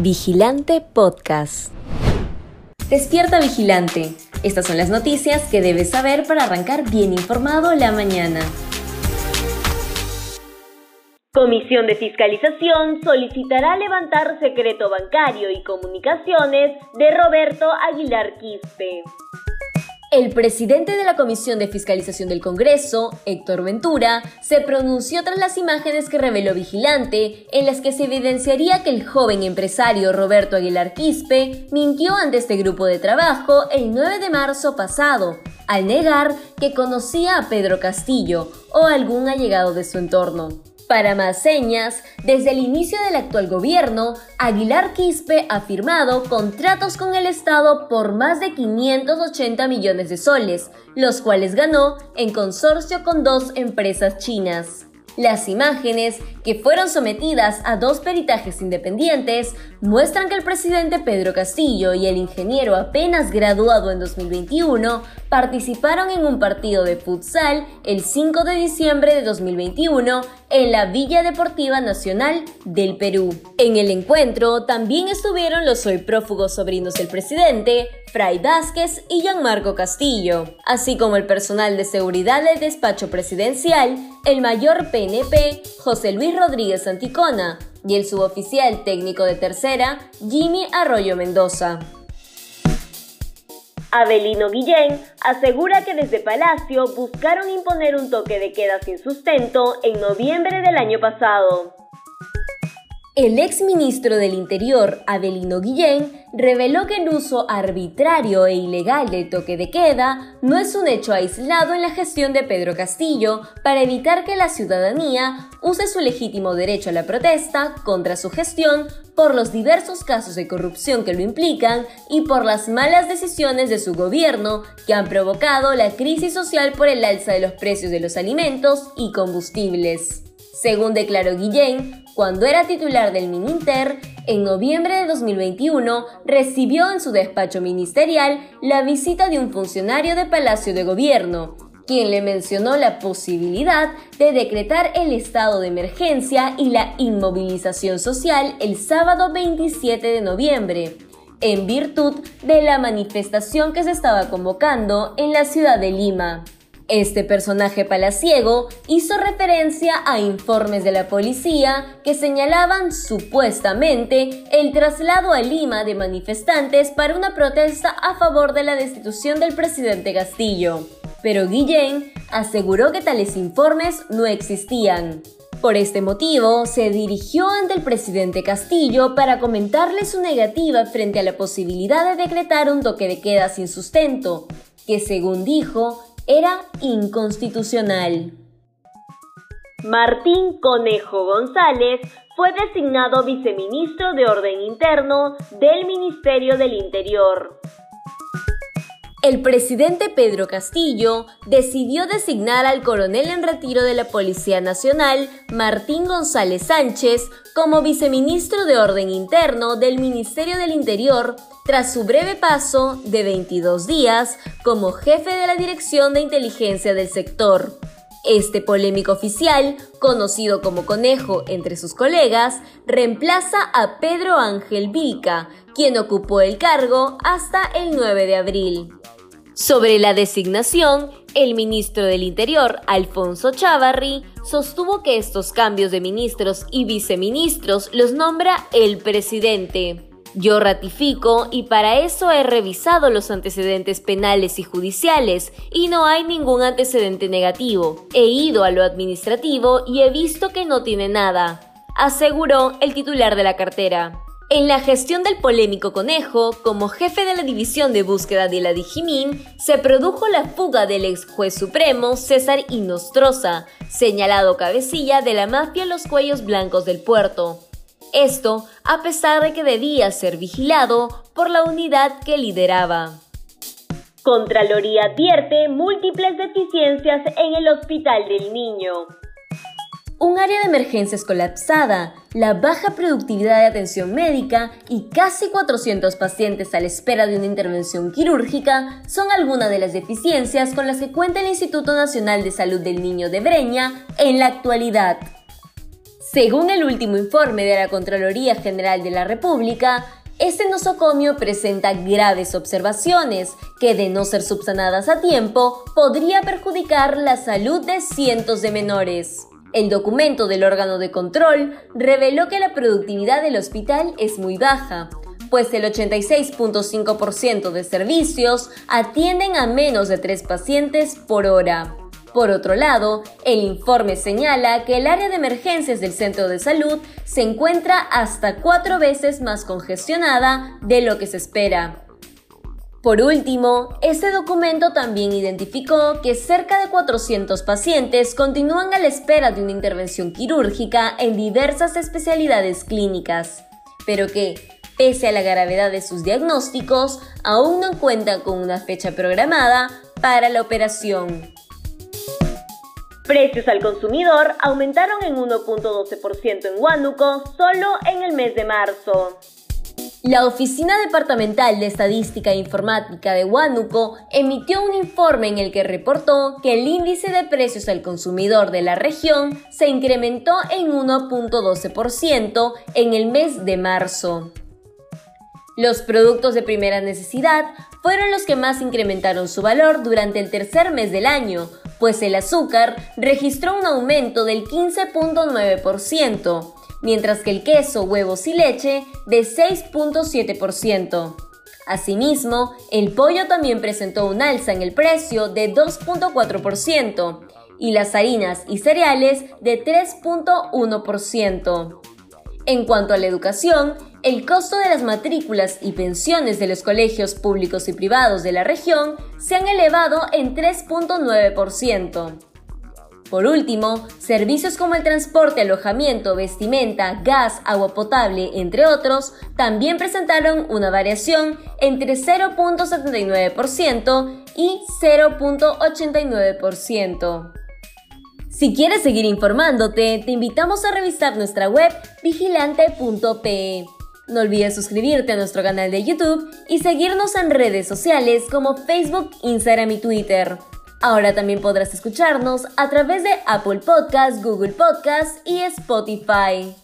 Vigilante Podcast. Despierta Vigilante. Estas son las noticias que debes saber para arrancar bien informado la mañana. Comisión de Fiscalización solicitará levantar secreto bancario y comunicaciones de Roberto Aguilar Quispe. El presidente de la Comisión de Fiscalización del Congreso, Héctor Ventura, se pronunció tras las imágenes que reveló Vigilante, en las que se evidenciaría que el joven empresario Roberto Aguilar Quispe mintió ante este grupo de trabajo el 9 de marzo pasado, al negar que conocía a Pedro Castillo o algún allegado de su entorno. Para más señas, desde el inicio del actual gobierno, Aguilar Quispe ha firmado contratos con el Estado por más de 580 millones de soles, los cuales ganó en consorcio con dos empresas chinas. Las imágenes, que fueron sometidas a dos peritajes independientes, muestran que el presidente Pedro Castillo y el ingeniero apenas graduado en 2021 participaron en un partido de futsal el 5 de diciembre de 2021 en la Villa Deportiva Nacional del Perú. En el encuentro también estuvieron los hoy prófugos sobrinos del presidente, Fray Vázquez y Gianmarco Castillo, así como el personal de seguridad del despacho presidencial, el mayor PNP, José Luis Rodríguez Anticona, y el suboficial técnico de tercera, Jimmy Arroyo Mendoza. Abelino Guillén asegura que desde Palacio buscaron imponer un toque de queda sin sustento en noviembre del año pasado. El ex ministro del Interior, Abelino Guillén, reveló que el uso arbitrario e ilegal del toque de queda no es un hecho aislado en la gestión de Pedro Castillo para evitar que la ciudadanía use su legítimo derecho a la protesta contra su gestión por los diversos casos de corrupción que lo implican y por las malas decisiones de su gobierno que han provocado la crisis social por el alza de los precios de los alimentos y combustibles. Según declaró Guillén, cuando era titular del Mininter, en noviembre de 2021 recibió en su despacho ministerial la visita de un funcionario de Palacio de Gobierno, quien le mencionó la posibilidad de decretar el estado de emergencia y la inmovilización social el sábado 27 de noviembre, en virtud de la manifestación que se estaba convocando en la ciudad de Lima. Este personaje palaciego hizo referencia a informes de la policía que señalaban supuestamente el traslado a Lima de manifestantes para una protesta a favor de la destitución del presidente Castillo. Pero Guillén aseguró que tales informes no existían. Por este motivo, se dirigió ante el presidente Castillo para comentarle su negativa frente a la posibilidad de decretar un toque de queda sin sustento, que según dijo, era inconstitucional. Martín Conejo González fue designado viceministro de Orden Interno del Ministerio del Interior. El presidente Pedro Castillo decidió designar al coronel en retiro de la Policía Nacional, Martín González Sánchez, como viceministro de Orden Interno del Ministerio del Interior tras su breve paso de 22 días como jefe de la Dirección de Inteligencia del sector. Este polémico oficial, conocido como Conejo entre sus colegas, reemplaza a Pedro Ángel Vilca, quien ocupó el cargo hasta el 9 de abril. Sobre la designación, el ministro del Interior, Alfonso Chavarri, sostuvo que estos cambios de ministros y viceministros los nombra el presidente. Yo ratifico y para eso he revisado los antecedentes penales y judiciales y no hay ningún antecedente negativo. He ido a lo administrativo y he visto que no tiene nada, aseguró el titular de la cartera. En la gestión del polémico conejo, como jefe de la división de búsqueda de la Dijimín, se produjo la fuga del ex juez supremo César Inostroza, señalado cabecilla de la mafia Los Cuellos Blancos del Puerto. Esto a pesar de que debía ser vigilado por la unidad que lideraba. Contraloría advierte múltiples deficiencias en el Hospital del Niño. Un área de emergencias colapsada, la baja productividad de atención médica y casi 400 pacientes a la espera de una intervención quirúrgica son algunas de las deficiencias con las que cuenta el Instituto Nacional de Salud del Niño de Breña en la actualidad. Según el último informe de la Contraloría General de la República, este nosocomio presenta graves observaciones que, de no ser subsanadas a tiempo, podría perjudicar la salud de cientos de menores. El documento del órgano de control reveló que la productividad del hospital es muy baja, pues el 86.5% de servicios atienden a menos de tres pacientes por hora. Por otro lado, el informe señala que el área de emergencias del centro de salud se encuentra hasta cuatro veces más congestionada de lo que se espera. Por último, este documento también identificó que cerca de 400 pacientes continúan a la espera de una intervención quirúrgica en diversas especialidades clínicas, pero que, pese a la gravedad de sus diagnósticos, aún no cuentan con una fecha programada para la operación. Precios al consumidor aumentaron en 1.12% en Huánuco solo en el mes de marzo. La Oficina Departamental de Estadística e Informática de Huánuco emitió un informe en el que reportó que el índice de precios al consumidor de la región se incrementó en 1.12% en el mes de marzo. Los productos de primera necesidad fueron los que más incrementaron su valor durante el tercer mes del año, pues el azúcar registró un aumento del 15.9%, mientras que el queso, huevos y leche de 6.7%. Asimismo, el pollo también presentó un alza en el precio de 2.4% y las harinas y cereales de 3.1%. En cuanto a la educación, el costo de las matrículas y pensiones de los colegios públicos y privados de la región se han elevado en 3.9%. Por último, servicios como el transporte, alojamiento, vestimenta, gas, agua potable, entre otros, también presentaron una variación entre 0.79% y 0.89%. Si quieres seguir informándote, te invitamos a revisar nuestra web vigilante.pe. No olvides suscribirte a nuestro canal de YouTube y seguirnos en redes sociales como Facebook, Instagram y Twitter. Ahora también podrás escucharnos a través de Apple Podcasts, Google Podcasts y Spotify.